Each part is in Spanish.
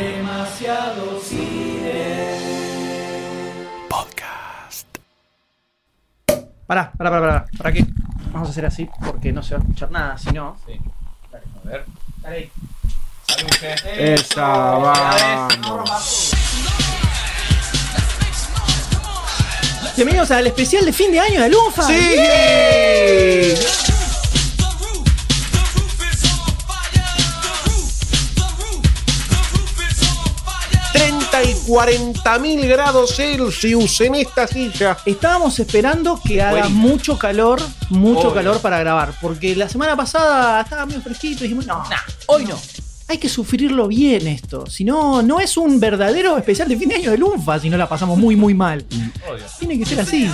Demasiado cine. Podcast. Pará, pará, pará, pará. ¿Para qué? Vamos a hacer así porque no se va a escuchar nada, si no. Sí. Dale, a ver. Dale. Salud, jefe. Esa. Bienvenidos al especial de fin de año de Lufa. ¡Sí! 40.000 grados Celsius en esta silla. Estábamos esperando que haga mucho calor, mucho calor para grabar, porque la semana pasada estaba medio fresquito y dijimos, no, nah, hoy no. Hay que sufrirlo bien esto, si no, no es un verdadero especial de fin de año de Lunfa, si no la pasamos muy, muy mal. Tiene que ser así.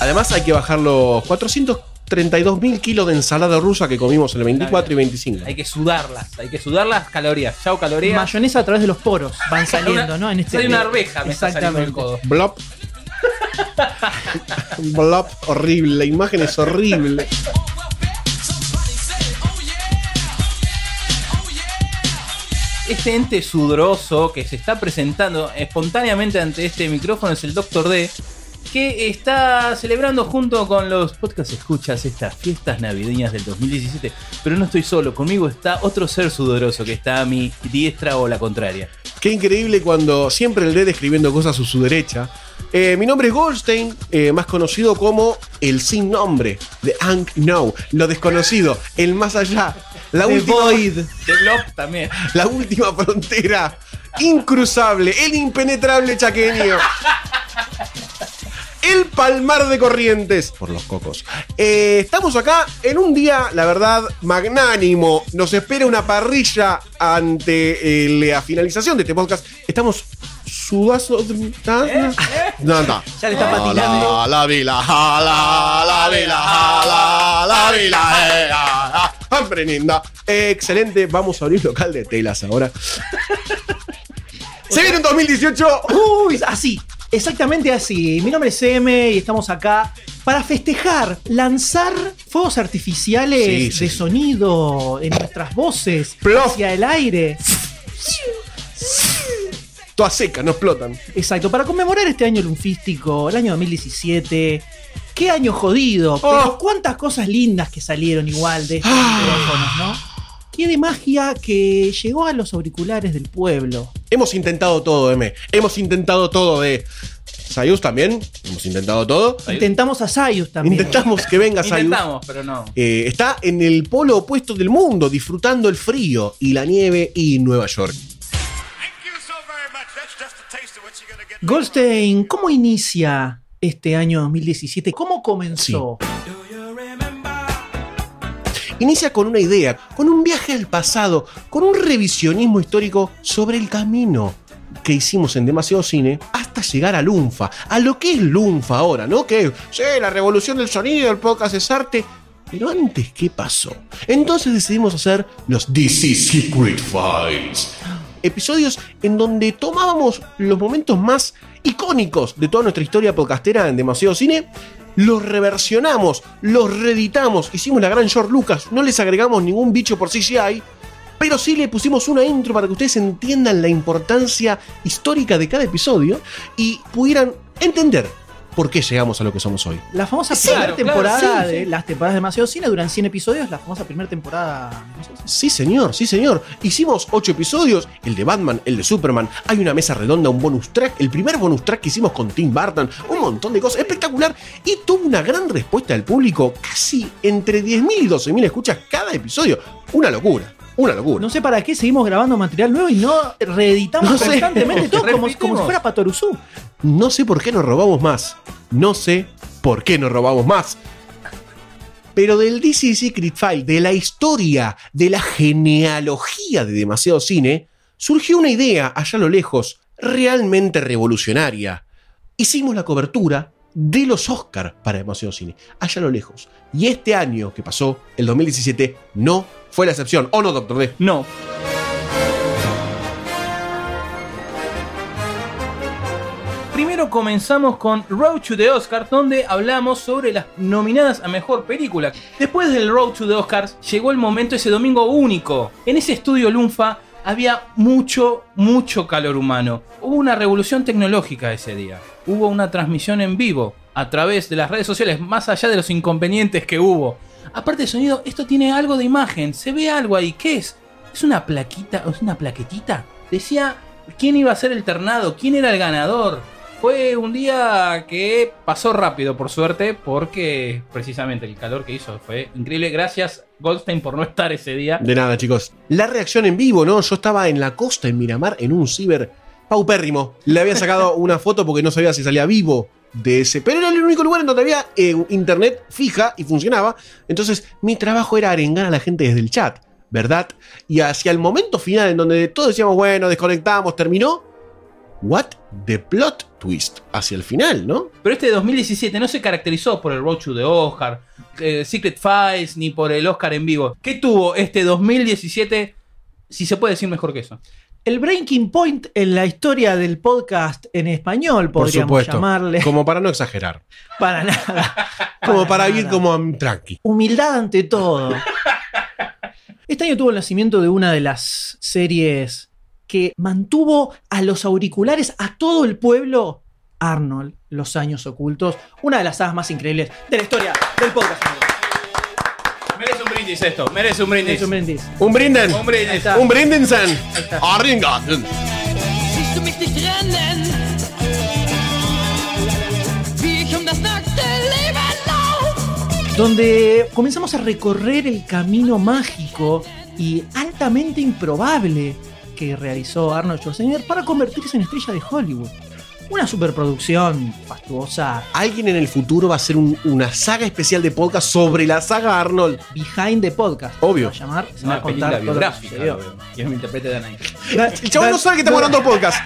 Además hay que bajar los 400 32.000 kilos de ensalada rusa que comimos el 24 y 25. Hay que sudarlas, hay que sudar las calorías. Chau, calorías. Mayonesa a través de los poros van saliendo, ¿no? En este Soy una arveja, me está saliendo el codo. Blop. Blop horrible, la imagen es horrible. Este ente sudoroso que se está presentando espontáneamente ante este micrófono es el Doctor D, que está celebrando junto con los podcast escuchas estas fiestas navideñas del 2017. Pero no estoy solo, conmigo está otro ser sudoroso que está a mi diestra o la contraria. Qué increíble cuando siempre el dedo escribiendo cosas a su derecha. Eh, mi nombre es Goldstein, eh, más conocido como el sin nombre, The Unknown, lo desconocido, el más allá, la The última, Void. De Blob también. la última frontera, incruzable, el impenetrable chaqueño. El Palmar de Corrientes, por los cocos. Eh, estamos acá en un día, la verdad, magnánimo. Nos espera una parrilla ante eh, la finalización de este podcast. Estamos sudazos. ¿Ah? No, no. Ya le está patinando. Jala, la vila, jala, la vila, jala, la vila, eh, ah, ah, hambre linda. Eh, excelente, vamos a abrir local de telas ahora. Se viene un 2018. Uy, así, exactamente así. Mi nombre es M y estamos acá para festejar, lanzar fuegos artificiales Sí, sí, de sí. sonido en nuestras voces Plof. hacia el aire. Todas secas, no explotan. Exacto, para conmemorar este año lunfístico, el año 2017. Qué año jodido, pero Oh. cuántas cosas lindas que salieron igual de estos Ah. micrófonos, ¿no? Qué de magia que llegó a los auriculares del pueblo. Hemos intentado todo, M. Hemos intentado todo de. Sayus también. Hemos intentado todo. Intentamos a Sayus también. Intentamos que venga Sayus. Intentamos, pero no. Eh, está en el polo opuesto del mundo, disfrutando el frío y la nieve y Nueva York. Goldstein, ¿cómo inicia este año 2017? ¿Cómo comenzó? Inicia con una idea, con un viaje al pasado, con un revisionismo histórico sobre el camino que hicimos en demasiado cine hasta llegar a Lunfa, a lo que es Lunfa ahora, ¿no? Que sí, la revolución del sonido, el podcast es arte. Pero antes, ¿qué pasó? Entonces decidimos hacer los DC Secret Files. Episodios en donde tomábamos los momentos más icónicos de toda nuestra historia podcastera en demasiado cine los reversionamos, los reeditamos, hicimos la gran George Lucas, no les agregamos ningún bicho por CGI, pero sí le pusimos una intro para que ustedes entiendan la importancia histórica de cada episodio y pudieran entender por qué llegamos a lo que somos hoy. La famosa Sí, primera claro, claro, temporada sí, de sí. las temporadas de Demasiado Cine duran 100 episodios, la famosa primera temporada. Sí, señor, sí, señor. Hicimos ocho episodios, el de Batman, el de Superman, hay una mesa redonda, un bonus track, el primer bonus track que hicimos con Tim Burton, un montón de cosas, espectacular, y tuvo una gran respuesta del público, casi entre 10.000 y 12.000 escuchas cada episodio. Una locura, una locura. No sé para qué seguimos grabando material nuevo y no reeditamos No sé. constantemente todo como, como si fuera Patoruzú. No sé por qué nos robamos más. No sé por qué nos robamos más. Pero del DC Secret File, de la historia, de la genealogía de demasiado cine, surgió una idea allá a lo lejos, realmente revolucionaria. Hicimos la cobertura de los Oscars para demasiado cine, allá a lo lejos. Y este año que pasó, el 2017, no fue la excepción. ¿O no, Doctor D? No. Primero comenzamos con Road to the Oscars, donde hablamos sobre las nominadas a mejor película. Después del Road to the Oscars, llegó el momento ese domingo único. En ese estudio Lunfa había mucho, mucho calor humano. Hubo una revolución tecnológica ese día. Hubo una transmisión en vivo a través de las redes sociales, más allá de los inconvenientes que hubo. Aparte de sonido, esto tiene algo de imagen, se ve algo ahí. ¿Qué es? ¿Es una plaquita? ¿Es una plaquetita? Decía quién iba a ser el ternado, quién era el ganador. Fue un día que pasó rápido, por suerte, porque precisamente el calor que hizo fue increíble. Gracias, Goldstein, por no estar ese día. De nada, chicos. La reacción en vivo, ¿no? Yo estaba en la costa, en Miramar, en un ciber paupérrimo. Le había sacado una foto porque no sabía si salía vivo de ese. Pero era el único lugar en donde había eh, internet fija y funcionaba. Entonces, mi trabajo era arengar a la gente desde el chat, ¿verdad? Y hacia el momento final, en donde todos decíamos, bueno, desconectamos, terminó. What the plot twist hacia el final, ¿no? Pero este 2017 no se caracterizó por el Road to the Oscar, eh, Secret Files, ni por el Oscar en vivo. ¿Qué tuvo este 2017, si se puede decir mejor que eso? El breaking point en la historia del podcast en español, Por podríamos supuesto. llamarle. Como para no exagerar. Para nada. Como para nada. ir como mm, tranqui. Humildad ante todo. Este año tuvo el nacimiento de una de las series que mantuvo a los auriculares a todo el pueblo. Arnold, Los Años Ocultos, una de las sagas más increíbles de la historia del podcast. Merece un brindis esto, merece un brindis. Es un brindis. Un brinden. Un brindis. Un. Arringaten. Lauf. donde comenzamos a recorrer el camino mágico y altamente improbable que realizó Arnold Schwarzenegger para convertirse en estrella de Hollywood. Una superproducción fastuosa, Alguien en el futuro va a hacer un- una saga especial de podcast sobre la saga Arnold. behind the podcast. Obvio. Se va a llamar, se va Una a contar todo lo que biográfica. sucedió. lo veo. Me interprete Dan Aykroyd. El chaval no sabe que estamos hablando de podcast.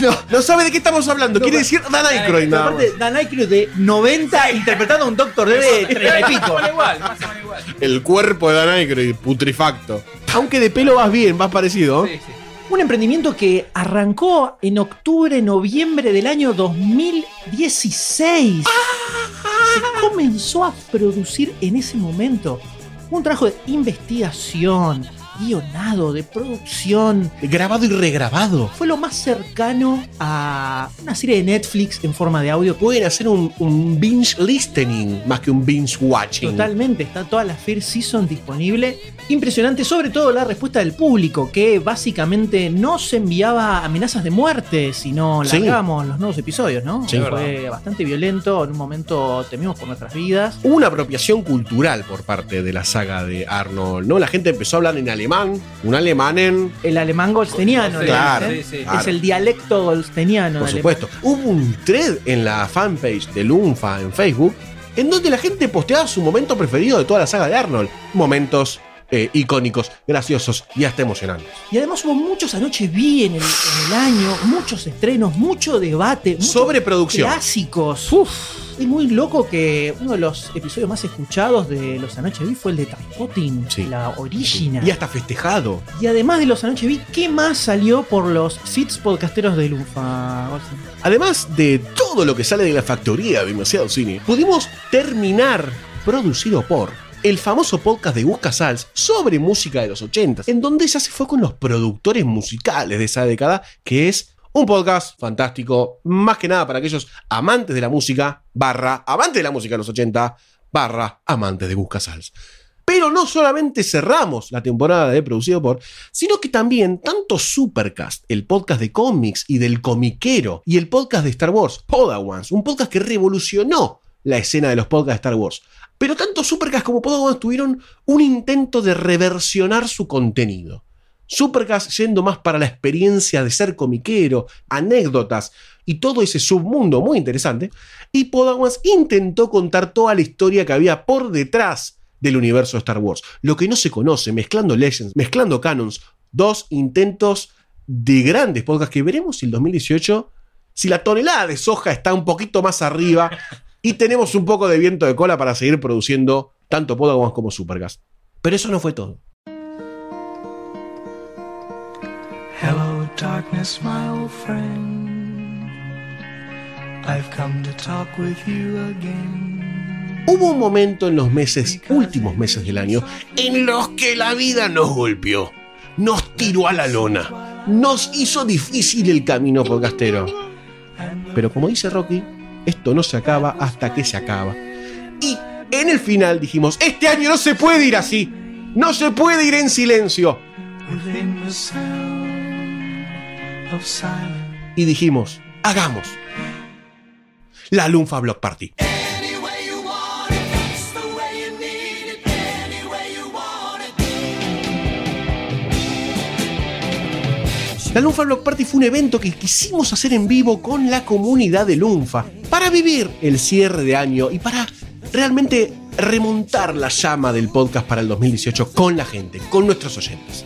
No, no sabe de qué estamos hablando. Quiere decir Dan Aykroyd nada más. Aparte, Dan Aykroyd de 90 interpretando a un Doctor D de 30 y pico. Más o menos igual, más o menos igual. El cuerpo de Dan Aykroyd, putrefacto. Aunque de pelo vas bien, vas parecido. Sí, sí. Un emprendimiento que arrancó en octubre, noviembre del año 2016. Se comenzó a producir en ese momento un trabajo de investigación, guionado, de producción. Grabado y regrabado. Fue lo más cercano a una serie de Netflix en forma de audio. Pueden hacer un, un binge listening más que un binge watching. Totalmente, está toda la First Season disponible. Impresionante, sobre todo la respuesta del público, que básicamente no se enviaba amenazas de muerte, sino Sí. largamos los nuevos episodios, ¿no? Sí. Fue bastante violento, en un momento temimos por nuestras vidas. Hubo una apropiación cultural por parte de la saga de Arnold, ¿no? La gente empezó a hablar en alemán, un alemán en... El alemán golsteniano, Claro, sí, sí. claro. es el dialecto golsteniano. Por supuesto. Hubo un thread en la fanpage de Lunfa en Facebook en donde la gente posteaba su momento preferido de toda la saga de Arnold. Momentos eh, icónicos, graciosos y hasta emocionantes. Y además hubo muchos anoche vi en el, en el año, muchos estrenos, mucho debate, muchos Sobreproducción. clásicos. Es muy loco que uno de los episodios más escuchados de Los Anoche Vi fue el de Transpotting, Sí. la original. Y hasta festejado. Y además de Los Anoche Vi, ¿qué más salió por los feeds podcasteros de Lufa? Además de todo lo que sale de la factoría de Demasiado Cine, pudimos terminar producido por el famoso podcast de Busca Sals sobre música de los 80, en donde ella se fue con los productores musicales de esa década, que es un podcast fantástico, más que nada para aquellos amantes de la música, barra, amantes de la música de los 80, barra, amantes de Busca Sals. Pero no solamente cerramos la temporada de Producido por, sino que también tanto Supercast, el podcast de cómics y del comiquero, y el podcast de Star Wars, Podawans, un podcast que revolucionó la escena de los podcasts de Star Wars. Pero tanto Supercast como Podawans tuvieron un intento de reversionar su contenido. Supercast yendo más para la experiencia de ser comiquero, anécdotas y todo ese submundo muy interesante. Y Podawans intentó contar toda la historia que había por detrás del universo de Star Wars. Lo que no se conoce, mezclando Legends, mezclando Canons. Dos intentos de grandes podcasts que veremos si el 2018, si la tonelada de soja está un poquito más arriba y tenemos un poco de viento de cola para seguir produciendo tanto Podawans como Supercast. Pero eso no fue todo. Darkness, my old friend. I've come to talk with you again. Hubo un momento en los meses, últimos meses del año, en los que la vida nos golpeó, nos tiró a la lona, nos hizo difícil el camino podcastero. Pero como dice Rocky, esto no se acaba hasta que se acaba. Y en el final dijimos, este año no se puede ir así, no se puede ir en silencio. Y dijimos, hagamos la Lunfa Block Party. La Lunfa Block Party fue un evento que quisimos hacer en vivo con la comunidad de Lunfa para vivir el cierre de año y para realmente remontar la llama del podcast para el 2018 con la gente, con nuestros oyentes.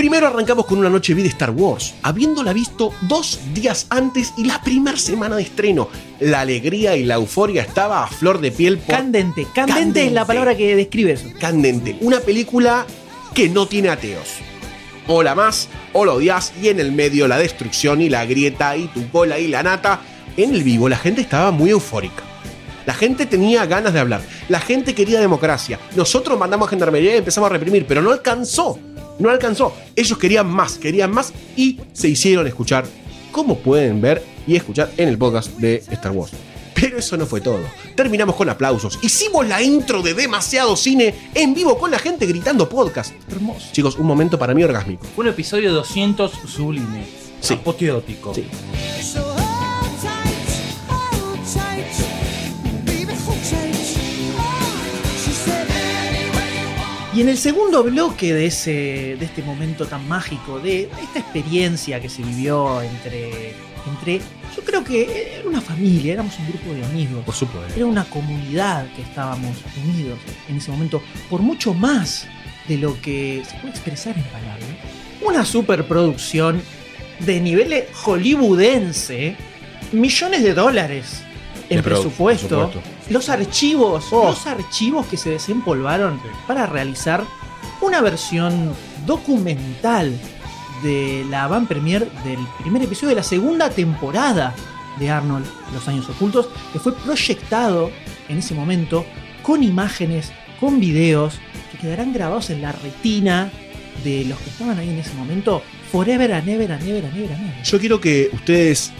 Primero arrancamos con una noche vi de Star Wars, habiéndola visto dos días antes y la primera semana de estreno. La alegría y la euforia estaba a flor de piel por Candente. Candente, Candente. es la palabra que describe eso. Candente. Una película que no tiene ateos. O la más, o la odias, y en el medio la destrucción y la grieta y tu cola y la nata. En el vivo la gente estaba muy eufórica. La gente tenía ganas de hablar. La gente quería democracia. Nosotros mandamos a gendarmería y empezamos a reprimir, pero no alcanzó. No alcanzó. Ellos querían más, querían más y se hicieron escuchar, como pueden ver y escuchar en el podcast de Star Wars. Pero eso no fue todo. Terminamos con aplausos. Hicimos la intro de demasiado cine en vivo con la gente gritando podcast. Hermoso. Chicos, un momento para mí orgásmico. Un episodio 200 sublime. Sí. Apoteótico. Sí. Y en el segundo bloque de, ese, de este momento tan mágico, de esta experiencia que se vivió entre, entre. Yo creo que era una familia, éramos un grupo de amigos. Por supuesto. Era una comunidad que estábamos unidos en ese momento, por mucho más de lo que se puede expresar en palabras. Una superproducción de nivel hollywoodense, millones de dólares presupuesto, presupuesto. los archivos, Oh. los archivos que se desempolvaron para realizar una versión documental de la van premier del primer episodio de la segunda temporada de Arnold, Los Años Ocultos, que fue proyectado en ese momento con imágenes, con videos, que quedarán grabados en la retina de los que estaban ahí en ese momento, forever and ever and ever and ever and ever. Yo quiero que ustedes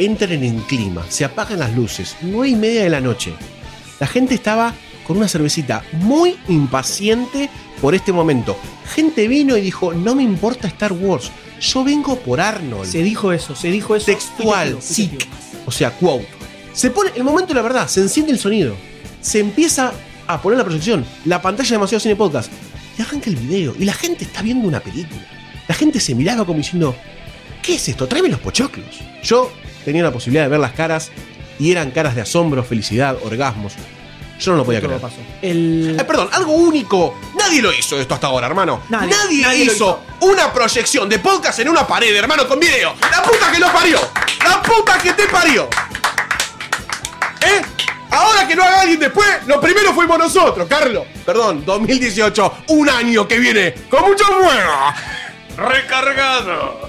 entren en clima, se apagan las luces, nueve y media de la noche. La gente estaba con una cervecita muy impaciente por este momento. Gente vino y dijo, no me importa Star Wars, yo vengo por Arnold. Se dijo eso, se dijo eso. Textual, fíjate. O sea, quote. Se pone, el momento de la verdad, se enciende el sonido. Se empieza a poner la proyección, la pantalla de demasiado cine podcast. Y arranca el video. Y la gente está viendo una película. La gente se miraba como diciendo, ¿qué es esto? Tráeme los pochoclos. Yo tenía la posibilidad de ver las caras y eran caras de asombro, felicidad, orgasmos. Yo no lo podía creer. pasó. El... Ay, perdón, algo único. Nadie lo hizo esto hasta ahora, hermano. Nadie, Nadie, nadie lo hizo una proyección de podcast en una pared, hermano, con video. La puta que lo parió. La puta que te parió. ¿Eh? Ahora que lo haga alguien después, lo primero fuimos nosotros, Carlos. Perdón, 2018, un año que viene con mucho fuego. Recargado.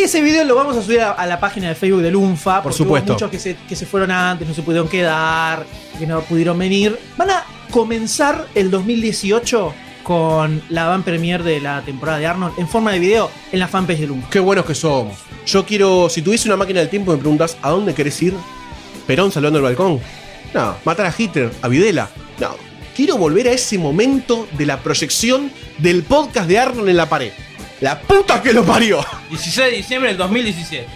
Ese video lo vamos a subir a, a la página de Facebook del UNFA. Por supuesto. Hubo muchos que se, que se fueron antes, no se pudieron quedar, que no pudieron venir. Van a comenzar el 2018 con la van premier de la temporada de Arnold en forma de video en la fanpage del UNFA. Qué buenos que somos. Yo quiero, si tuviese una máquina del tiempo, me preguntas, ¿a dónde querés ir? ¿Perón salvando el balcón? No. ¿Matar a Hitler? ¿A Videla? No. Quiero volver a ese momento de la proyección del podcast de Arnold en la pared. La puta que lo parió. 16 de diciembre del 2017.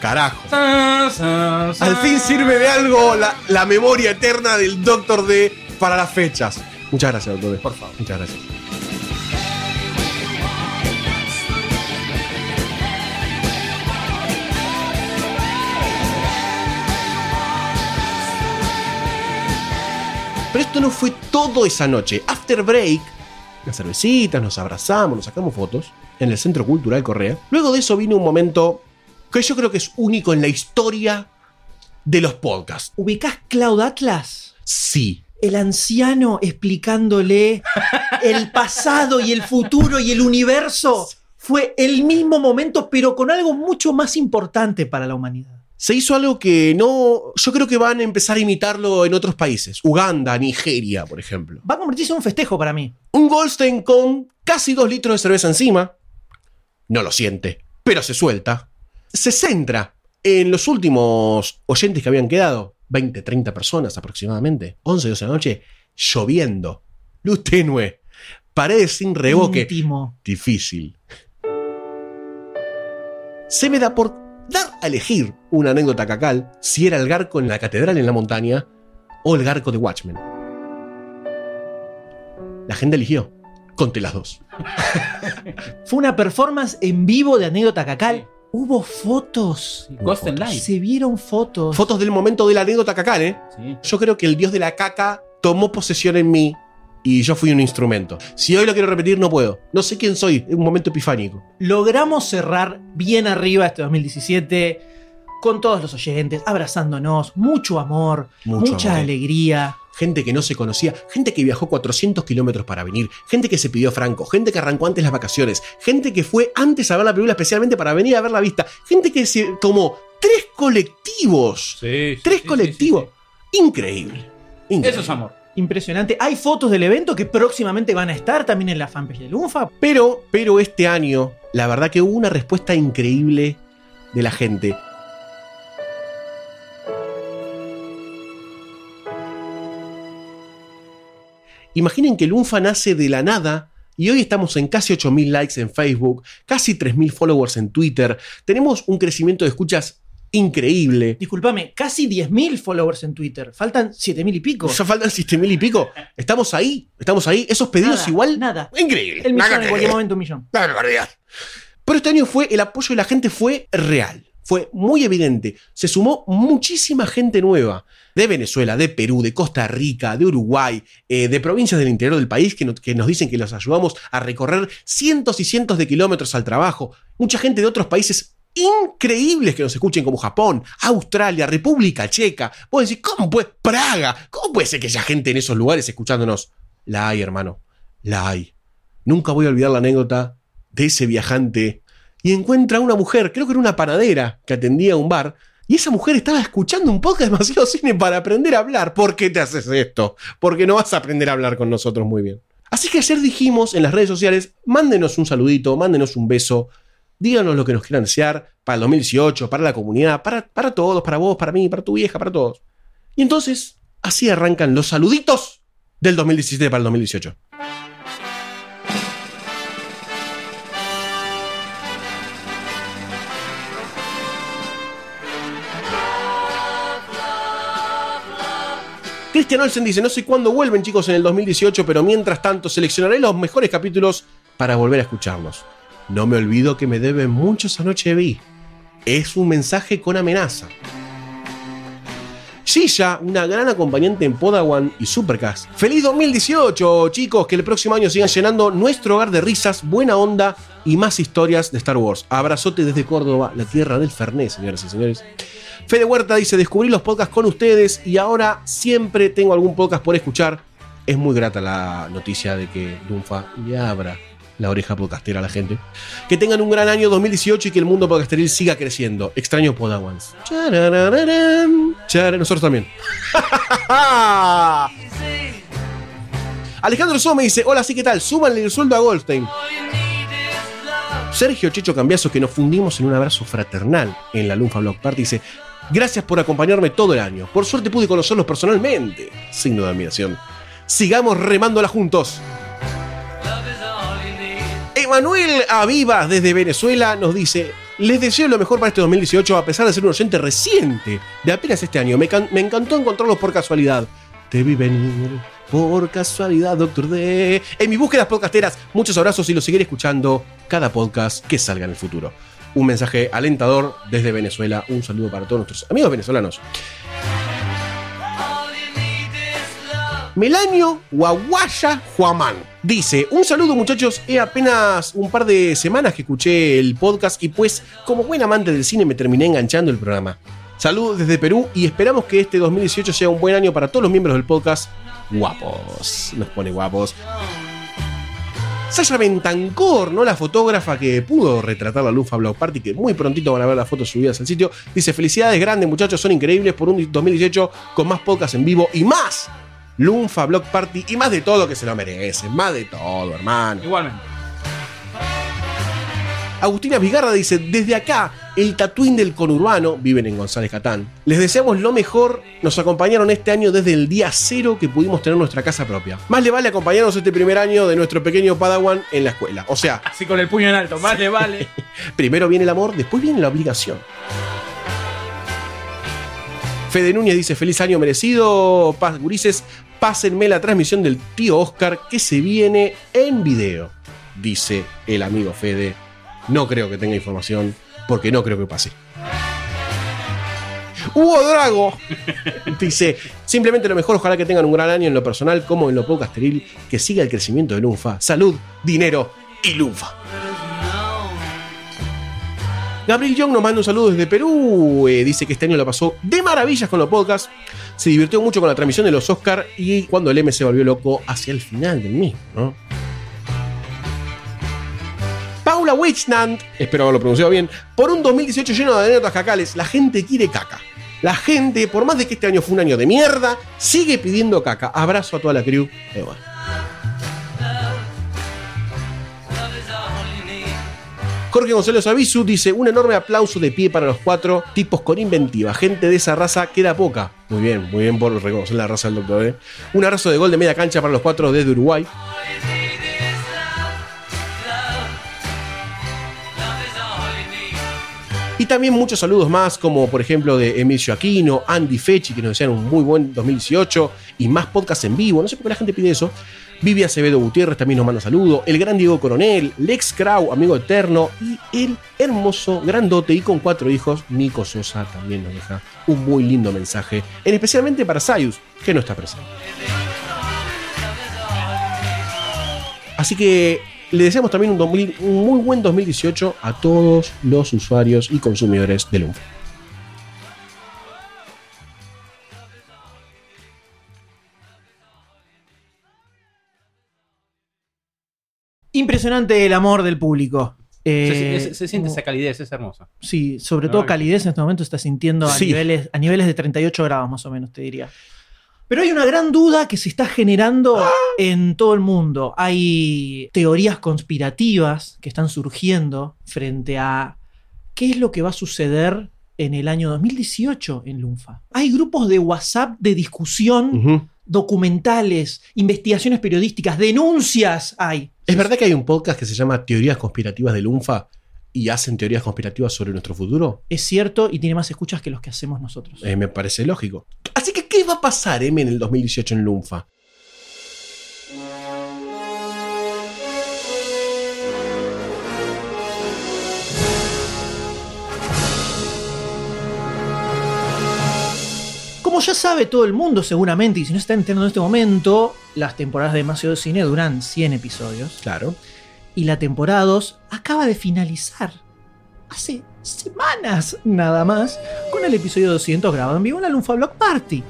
Carajo. San, san, san. Al fin sirve de algo la, la memoria eterna del Doctor D para las fechas. Muchas gracias, Doctor D. Por favor. Muchas gracias. Pero esto no fue todo esa noche. After break, las cervecitas, nos abrazamos, nos sacamos fotos en el Centro Cultural Correa. Luego de eso vino un momento que yo creo que es único en la historia de los podcasts. ¿Ubicás Cloud Atlas? Sí. El anciano explicándole el pasado y el futuro y el universo. Fue el mismo momento, pero con algo mucho más importante para la humanidad. se hizo algo que no. Yo creo que van a empezar a imitarlo en otros países. Uganda, Nigeria, por ejemplo. Va a convertirse en un festejo para mí. Un Goldstein con casi dos litros de cerveza encima. No lo siente, pero se suelta. Se centra en los últimos oyentes que habían quedado. 20, 30 personas aproximadamente. 11, 12 de la noche. Lloviendo. Luz tenue. Paredes sin. Íntimo. Difícil. Se me da por dar a elegir una anécdota cacal si era el garco en la catedral en la montaña o el garco de Watchmen. La gente eligió. Conté las dos. Fue una performance en vivo de anécdota cacal. Hubo fotos. Ghost Light. Se vieron fotos. Fotos del momento de la anécdota cacal, ¿eh? Sí. Yo creo que el dios de la caca tomó posesión en mí y yo fui un instrumento. Si hoy lo quiero repetir, no puedo. No sé quién soy. Es un momento epifánico. Logramos cerrar bien arriba este 2017 con todos los oyentes, abrazándonos, mucho amor, Mucho mucha amor. alegría. Gente que no se conocía, gente que viajó 400 kilómetros para venir, gente que se pidió franco, gente que arrancó antes las vacaciones, gente que fue antes a ver la película especialmente para venir a ver la vista, gente que se tomó tres colectivos. Sí, sí, tres sí, colectivos. sí, Increíble. sí. Increíble. Eso es amor. Impresionante. Hay fotos del evento que próximamente van a estar también en la fanpage de Lunfa. Pero, pero este año, la verdad que hubo una respuesta increíble de la gente. Imaginen que el UNFA nace de la nada y hoy estamos en casi 8.000 likes en Facebook, casi 3.000 followers en Twitter. Tenemos un crecimiento de escuchas increíble. Disculpame, casi 10.000 followers en Twitter. Faltan 7.000 y pico. Ya faltan 7.000 y pico. Estamos ahí, estamos ahí. Esos pedidos Nada, igual. nada. Increíble. El millón Nada en cualquier momento un millón. Pero este año fue, el apoyo de la gente fue real. Fue muy evidente. Se sumó muchísima gente nueva. De Venezuela, de Perú, de Costa Rica, de Uruguay, eh, de provincias del interior del país que, que nos dicen que los ayudamos a recorrer cientos y cientos de kilómetros al trabajo. Mucha gente de otros países increíbles que nos escuchen como Japón, Australia, República Checa. Vos decís, ¿cómo puede? Praga. ¿Cómo puede ser que haya gente en esos lugares escuchándonos? La hay, hermano. La hay. Nunca voy a olvidar la anécdota de ese viajante y encuentra a una mujer, creo que era una panadera que atendía un bar, y esa mujer estaba escuchando un podcast demasiado cine para aprender a hablar. ¿Por qué te haces esto? Porque no vas a aprender a hablar con nosotros muy bien. Así que ayer dijimos en las redes sociales, mándenos un saludito, mándenos un beso, díganos lo que nos quieran desear para el 2018, para la comunidad, para, para todos, para vos, para mí, para tu vieja, para todos. Y entonces, así arrancan los saluditos del 2017 para el 2018. Christian Olsen dice, no sé cuándo vuelven chicos en el 2018, pero mientras tanto seleccionaré los mejores capítulos para volver a escucharlos. No me olvido que me deben muchos anoche vi. Es un mensaje con amenaza. Silla, una gran acompañante en Podawan y Supercast. ¡Feliz 2018, chicos! Que el próximo año sigan llenando nuestro hogar de risas, buena onda y más historias de Star Wars. Abrazote desde Córdoba, la tierra del Fernet, señoras y señores. Fede Huerta dice, descubrí los podcasts con ustedes y ahora siempre tengo algún podcast por escuchar. Es muy grata la noticia de que Lunfa le abra la oreja podcastera a la gente. Que tengan un gran año 2018 y que el mundo podcasteril siga creciendo. Extraño Podawans. Nosotros también. Alejandro Só dice, hola, sí, ¿qué tal? Súbanle el sueldo a Goldstein. Sergio Checho Cambiazo, que nos fundimos en un abrazo fraternal en la Lunfa Blog Party, dice, gracias por acompañarme todo el año. Por suerte pude conocerlos personalmente. Signo de admiración. Sigamos remándola juntos. Emanuel Avivas desde Venezuela nos dice, les deseo lo mejor para este 2018 a pesar de ser un oyente reciente de apenas este año. Me, can- me encantó encontrarlos por casualidad. Te vi venir por casualidad, Doctor D. En mis búsquedas podcasteras, muchos abrazos y los seguiré escuchando cada podcast que salga en el futuro. Un mensaje alentador desde Venezuela. Un saludo para todos nuestros amigos venezolanos. Melanio Guaguaya Juamán dice: Un saludo, muchachos. He apenas un par de semanas que escuché el podcast y, pues, como buen amante del cine, me terminé enganchando el programa. Saludos desde Perú y esperamos que este 2018 sea un buen año para todos los miembros del podcast. Guapos, nos pone guapos. Sasha Bentancor, ¿no? La fotógrafa que pudo retratar la Lufa Block Party, que muy prontito van a ver las fotos subidas al sitio. Dice: Felicidades grandes, muchachos, son increíbles por un 2018 con más podcasts en vivo y más. Lunfa Block Party y más de todo que se lo merecen. Más de todo, hermano. Igualmente. Agustina Vigarra dice, desde acá, el tatuín del conurbano, viven en González Catán. Les deseamos lo mejor, nos acompañaron este año desde el día cero que pudimos tener nuestra casa propia. Más le vale acompañarnos este primer año de nuestro pequeño Padawan en la escuela. O sea, Así con el puño en alto, más le vale. primero viene el amor, después viene la obligación. Fede Núñez dice, feliz año merecido, paz gurises, pásenme la transmisión del tío Oscar que se viene en video. Dice el amigo Fede, no creo que tenga información porque no creo que pase. Hugo Drago dice, simplemente lo mejor, ojalá que tengan un gran año en lo personal como en lo podcasteril, que siga el crecimiento de Lunfa, salud, dinero y Lunfa. Gabriel Young nos manda un saludo desde Perú. eh, dice que este año lo pasó de maravillas con los podcasts. Se divirtió mucho con la transmisión de los Oscar y cuando el M se volvió loco hacia el final del mismo. ¿no? Paula espero haberlo pronunciado bien, por un 2018 lleno de anécdotas cacales, la gente quiere caca. La gente, por más de que este año fue un año de mierda, sigue pidiendo caca. Abrazo a toda la crew. Bueno. Jorge González Avisu dice: Un enorme aplauso de pie para los cuatro tipos con inventiva. Gente de esa raza queda poca. Muy bien, muy bien por reconocer la raza del doctor. ¿eh? Un abrazo de gol de media cancha para los cuatro desde Uruguay. Y también muchos saludos más, como por ejemplo de Emilio Aquino, Andy Fechi, que nos desean un muy buen 2018 y más podcasts en vivo. No sé por qué la gente pide eso. Vivi Acevedo Gutiérrez también nos manda saludos. El gran Diego Coronel, Lex Krau, amigo eterno. Y el hermoso, grandote y con cuatro hijos, Nico Sosa también nos deja un muy lindo mensaje. En especialmente para Sayus, que no está presente. Así que le deseamos también un, 2000 un muy buen 2018 a todos los usuarios y consumidores de Lunfa. Impresionante el amor del público. Se, Eh, se- se siente como- esa calidez, es hermosa. Sí, sobre No, todo calidez en este momento está sintiendo a, Sí. niveles, a niveles de 38 grados más o menos, te diría. Pero hay una gran duda que se está generando en todo el mundo. Hay teorías conspirativas que están surgiendo frente a qué es lo que va a suceder en el año 2018 en Lunfa. Hay grupos de WhatsApp de discusión, documentales, investigaciones periodísticas, denuncias hay. ¿Es verdad que hay un podcast que se llama Teorías Conspirativas de Lunfa y hacen teorías conspirativas sobre nuestro futuro? Es cierto y tiene más escuchas que los que hacemos nosotros. Eh, me parece lógico. Así que, ¿qué va a pasar, M, en el 2018 en Lunfa? Como ya sabe todo el mundo seguramente, y si no está enterando en este momento, las temporadas de Demasiado Cine duran 100 episodios. Claro. Y la temporada 2 acaba de finalizar. Hace semanas nada más, con el episodio 200 grabado en vivo en la Lunfa Block Party.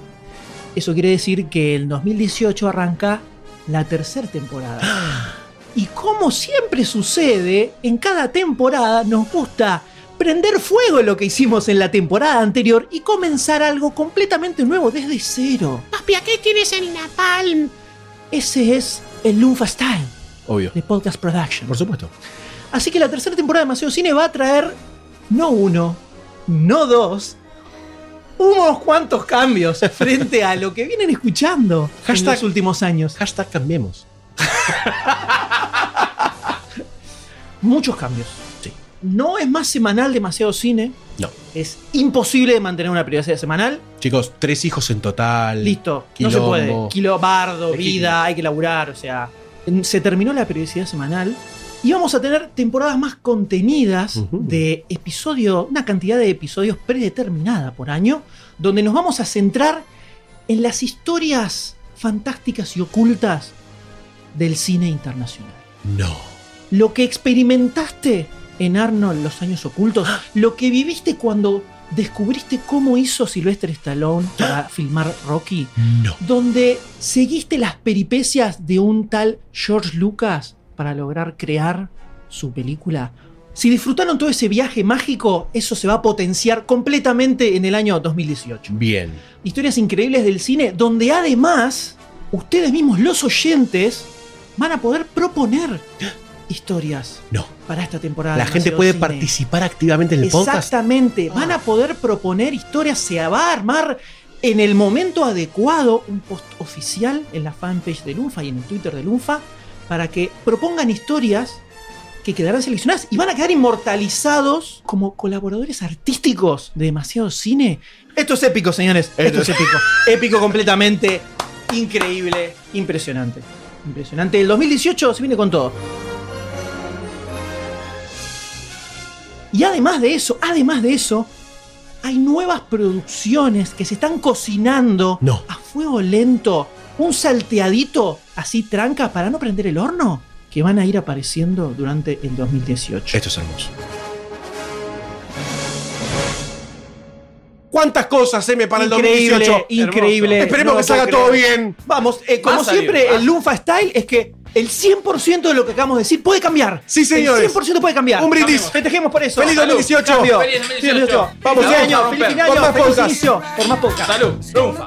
Eso quiere decir que el 2018 arranca la tercera temporada. Y como siempre sucede, en cada temporada nos gusta prender fuego lo que hicimos en la temporada anterior y comenzar algo completamente nuevo desde cero. Papi, ¿qué tienes en Napalm? Ese es el Lunfa Style Obvio. de Podcast Production. Por supuesto. Así que la tercera temporada de Demasiado Cine va a traer no uno, no dos, unos cuantos cambios frente a lo que vienen escuchando en los últimos años. Hashtag cambiemos. Muchos cambios. Sí. No es más semanal Demasiado Cine. No. Es imposible de mantener una periodicidad semanal. Chicos, tres hijos en total. Listo. No se puede. Kilo bardo, vida, hay que laburar. O sea, se terminó la periodicidad semanal. Y vamos a tener temporadas más contenidas de episodio, una cantidad de episodios predeterminada por año, donde nos vamos a centrar en las historias fantásticas y ocultas del cine internacional. No. Lo que experimentaste en Arnold los años ocultos, lo que viviste cuando descubriste cómo hizo Sylvester Stallone para filmar Rocky, No. donde seguiste las peripecias de un tal George Lucas para lograr crear su película. Si disfrutaron todo ese viaje mágico, eso se va a potenciar completamente en el año 2018. Bien. Historias increíbles del cine, donde además ustedes mismos, los oyentes, van a poder proponer historias No. para esta temporada. La gente puede Cine. participar activamente en el podcast. Ah. Exactamente, van a poder proponer historias, se va a armar en el momento adecuado un post oficial en la fanpage de Lunfa y en el Twitter de Lunfa para que propongan historias que quedarán seleccionadas y van a quedar inmortalizados como colaboradores artísticos de demasiado cine. Esto es épico, señores. Esto es épico. épico completamente. Increíble. Impresionante. Impresionante. El 2018 se viene con todo. Y además de eso, además de eso, hay nuevas producciones que se están cocinando No. a fuego lento. Un salteadito así tranca para no prender el horno que van a ir apareciendo durante el 2018. Esto es hermoso. ¿Cuántas cosas, M, para el increíble, 2018? increíble. Esperemos No que salga todo bien. Vamos, eh, como Va a salir, siempre, el Lunfa Style es que el 100% de lo que acabamos de decir puede cambiar. Sí, señores. El 100% puede cambiar. Un brindis. Festejemos por eso. ¡Feliz Salud. 2018! Cambio. ¡Feliz 2018! Vamos, feliz a año, feliz Por año, más por más podcast. Salud, triunfa.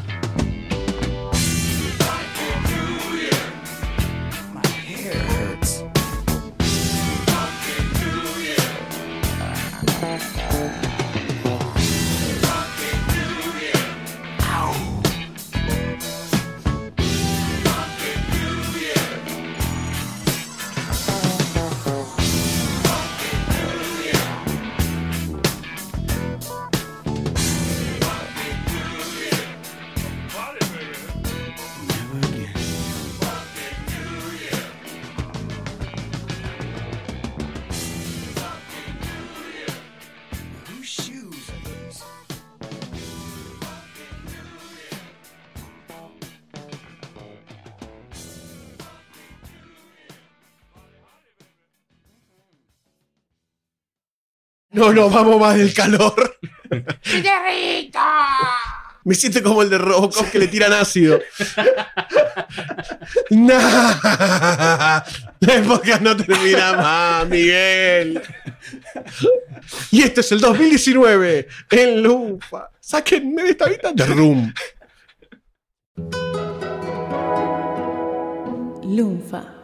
No, no, vamos más del calor. Me siento como el de Robocop que le tiran ácido. nah. La época no termina más, Miguel. Y este es el 2019 en Lufa. Sáquenme de esta vida de Room. Lunfa.